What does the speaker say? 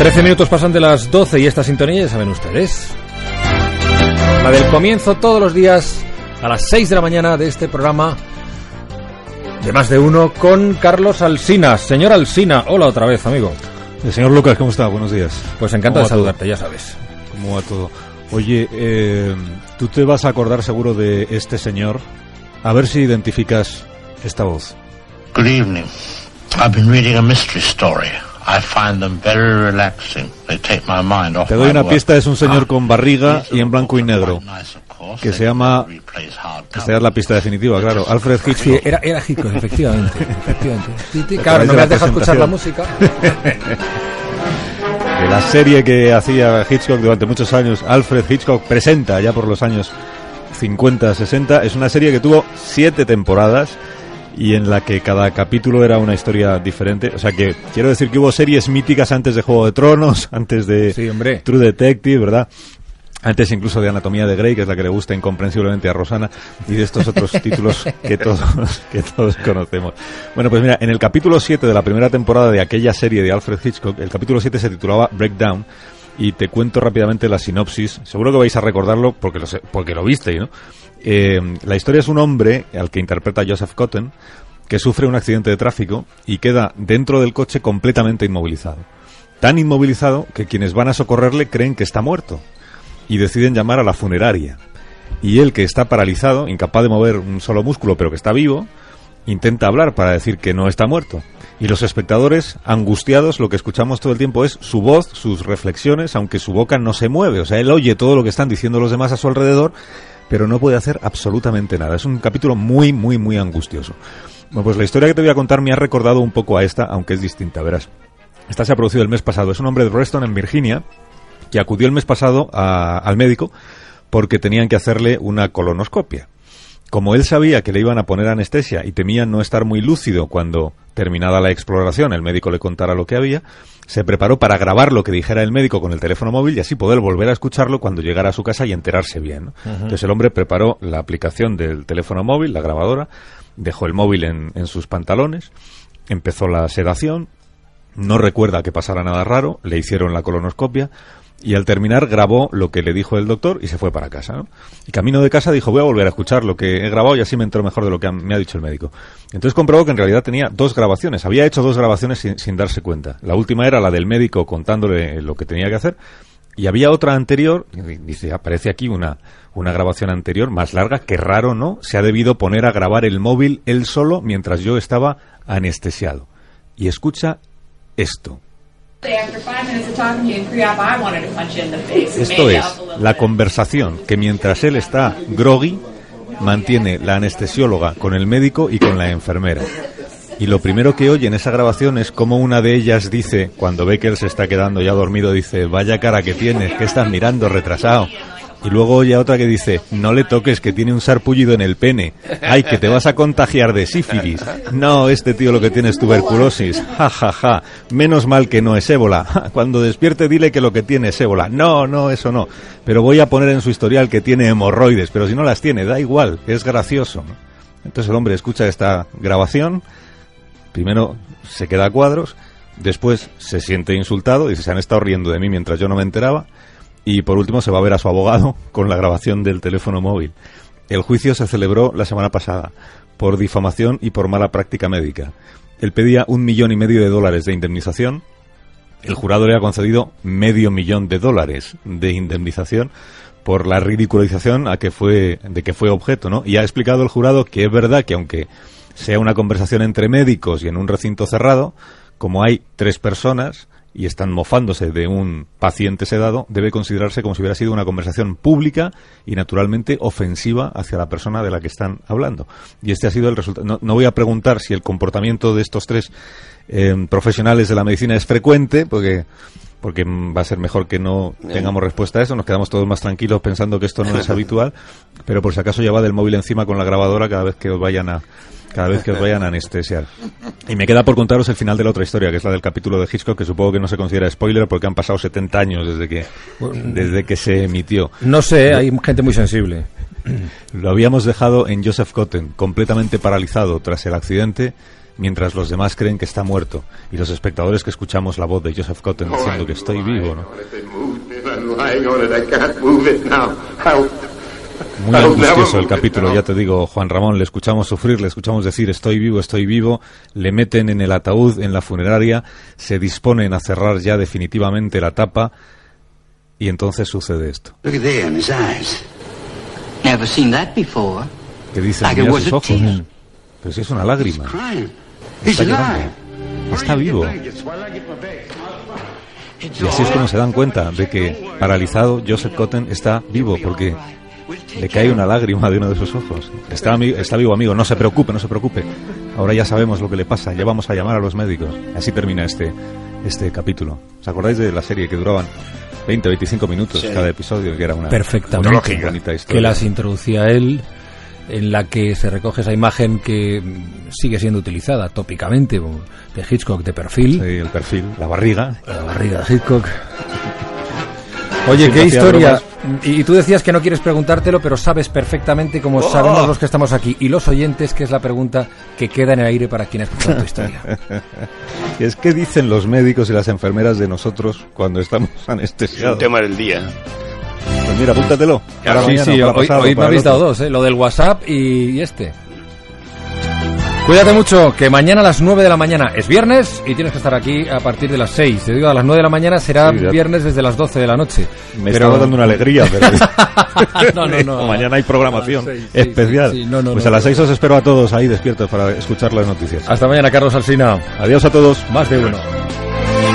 13 minutos pasan de las 12 y esta sintonía ya saben ustedes. La del comienzo todos los días a las 6 de la mañana de este programa de más de uno con Carlos Alsina. Señor Alsina, hola otra vez, amigo. El señor Lucas, ¿cómo está? Buenos días. Pues encantado de saludarte, ya sabes. ¿Cómo va todo? Oye, eh, tú te vas a acordar seguro de este señor. A ver si identificas esta voz. Good evening. I've been reading a mystery story. I find them very relaxing. They take my mind off Te doy una pista, es un señor con barriga y en blanco y negro. que se llama-. Esta es la pista definitiva, claro. Alfred Sí, Hitchcock. era, era Hitchcock, efectivamente. efectivamente. Sí, sí, Claro, no me la has dejado escuchar la música. De la serie que hacía Hitchcock durante muchos años, Alfred Hitchcock presenta ya por los años 50, 60. Es una serie que tuvo siete temporadas y en la que cada capítulo era una historia diferente. O sea que quiero decir que hubo series míticas antes de Juego de Tronos, antes de Sí. True Detective, ¿verdad? Antes incluso de Anatomía de Grey, que es la que le gusta incomprensiblemente a Rosana, y de estos otros títulos que todos, que todos conocemos. Bueno, pues mira, en el capítulo 7 de la primera temporada de aquella serie de Alfred Hitchcock, el capítulo 7 se titulaba Breakdown, y te cuento rápidamente la sinopsis. Seguro que vais a recordarlo porque lo, sé- porque lo visteis, ¿no? Eh, la historia es un hombre, al que interpreta Joseph Cotton, que sufre un accidente de tráfico y queda dentro del coche completamente inmovilizado. Tan inmovilizado que quienes van a socorrerle creen que está muerto y deciden llamar a la funeraria. Y él, que está paralizado, incapaz de mover un solo músculo, pero que está vivo, intenta hablar para decir que no está muerto. Y los espectadores, angustiados, lo que escuchamos todo el tiempo es su voz, sus reflexiones, aunque su boca no se mueve. O sea, él oye todo lo que están diciendo los demás a su alrededor, pero no puede hacer absolutamente nada. Es un capítulo muy, muy, muy angustioso. Bueno, pues la historia que te voy a contar me ha recordado un poco a esta, aunque es distinta, verás. Esta se ha producido el mes pasado. Es un hombre de Reston, en Virginia, que acudió el mes pasado a- al médico porque tenían que hacerle una colonoscopia. Como él sabía que le iban a poner anestesia y temía no estar muy lúcido cuando, terminada la exploración, el médico le contara lo que había, se preparó para grabar lo que dijera el médico con el teléfono móvil y así poder volver a escucharlo cuando llegara a su casa y enterarse bien. ¿no? Entonces el hombre preparó la aplicación del teléfono móvil, la grabadora, dejó el móvil en, en sus pantalones, empezó la sedación, no recuerda que pasara nada raro, le hicieron la colonoscopia y al terminar grabó lo que le dijo el doctor y se fue para casa. ¿no? Y camino de casa dijo, voy a volver a escuchar lo que he grabado y así me entero mejor de lo que me ha dicho el médico. Entonces comprobó que en realidad tenía dos grabaciones, había hecho dos grabaciones sin, sin darse cuenta. La última era la del médico contándole lo que tenía que hacer y había otra anterior, dice, aparece aquí una, una grabación anterior más larga, que raro, ¿no? Se ha debido poner a grabar el móvil él solo mientras yo estaba anestesiado. Y escucha esto. Esto es la conversación que mientras él está groggy, mantiene la anestesióloga con el médico y con la enfermera. Y lo primero que oye en esa grabación es como una de ellas dice, cuando ve que él se está quedando ya dormido, dice, vaya cara que tienes, que estás mirando retrasado. Y luego oye otra que dice, no le toques, que tiene un sarpullido en el pene. Ay, que te vas a contagiar de sífilis. No, este tío lo que tiene es tuberculosis. Ja, ja, ja. Menos mal que no es ébola. Cuando despierte dile que lo que tiene es ébola. No, no, eso no. Pero voy a poner en su historial que tiene hemorroides. Pero si no las tiene, da igual, es gracioso. Entonces el hombre escucha esta grabación, primero se queda a cuadros, después se siente insultado, dice, se han estado riendo de mí mientras yo no me enteraba, y por último se va a ver a su abogado con la grabación del teléfono móvil. El juicio se celebró la semana pasada por difamación y por mala práctica médica. Él pedía un millón y medio de dólares de indemnización. El jurado le ha concedido medio millón de dólares de indemnización por la ridiculización a que fue, de que fue objeto, ¿no? Y ha explicado el jurado que es verdad que aunque sea una conversación entre médicos y en un recinto cerrado, como hay tres personas y están mofándose de un paciente sedado, debe considerarse como si hubiera sido una conversación pública y naturalmente ofensiva hacia la persona de la que están hablando. Y este ha sido el resultado. No, no voy a preguntar si el comportamiento de estos tres eh, profesionales de la medicina es frecuente, porque porque va a ser mejor que no tengamos respuesta a eso, nos quedamos todos más tranquilos pensando que esto no es habitual, pero por si acaso llevad el móvil encima con la grabadora cada vez que os vayan a cada vez que os vayan a anestesiar. Y me queda por contaros el final de la otra historia, que es la del capítulo de Hitchcock, que supongo que no se considera spoiler porque han pasado 70 años desde que desde que se emitió. No sé, hay gente muy sensible. Lo habíamos dejado en Joseph Cotten, completamente paralizado tras el accidente, mientras los demás creen que está muerto y los espectadores que escuchamos la voz de Joseph Cotton diciendo que estoy vivo, ¿no? Muy angustioso el capítulo, ya te digo, Juan Ramón, le escuchamos sufrir, le escuchamos decir estoy vivo, estoy vivo, le meten en el ataúd en la funeraria, se disponen a cerrar ya definitivamente la tapa y entonces sucede esto. Look at there in his eyes. Never seen that before. Que dice, mira sus ojos, pero si es una lágrima, está llorando, está vivo. Y así es como se dan cuenta de que paralizado Joseph Cotton está vivo porque le cae una lágrima de uno de sus ojos. Está, está vivo, amigo, no se preocupe, no se preocupe. Ahora ya sabemos lo que le pasa, ya vamos a llamar a los médicos. Así termina este, este capítulo. ¿Os acordáis de la serie que duraban 20, 25 minutos cada episodio? Que era una Perfectamente. una bonita historia. Que las introducía él, en la que se recoge esa imagen que sigue siendo utilizada tópicamente de Hitchcock de perfil. Sí, el perfil, la barriga. La barriga de Hitchcock. Oye, qué historia. Y, y tú decías que no quieres preguntártelo, pero sabes perfectamente, como sabemos los que estamos aquí y los oyentes, que es la pregunta que queda en el aire para quien ha escuchado tu historia. Y es que dicen los médicos y las enfermeras de nosotros cuando estamos Es un anestesiados. tema del día. Pues mira, apúntatelo. para sí, mañana, sí, hoy, pasado, hoy me habéis dado dos, ¿eh? lo del WhatsApp y, y este. Cuídate mucho, que mañana a las 9 de la mañana es viernes y tienes que estar aquí a partir de las 6. Te digo, a las 9 de la mañana será Sí, viernes desde las 12 de la noche. Me Pero- estaba dando una alegría, pero... No, no, no. Mañana hay programación especial. sí, sí. No, no, pues a las seis os espero a todos ahí despiertos para escuchar las noticias. Hasta mañana, Carlos Alsina. Adiós a todos. Más de uno.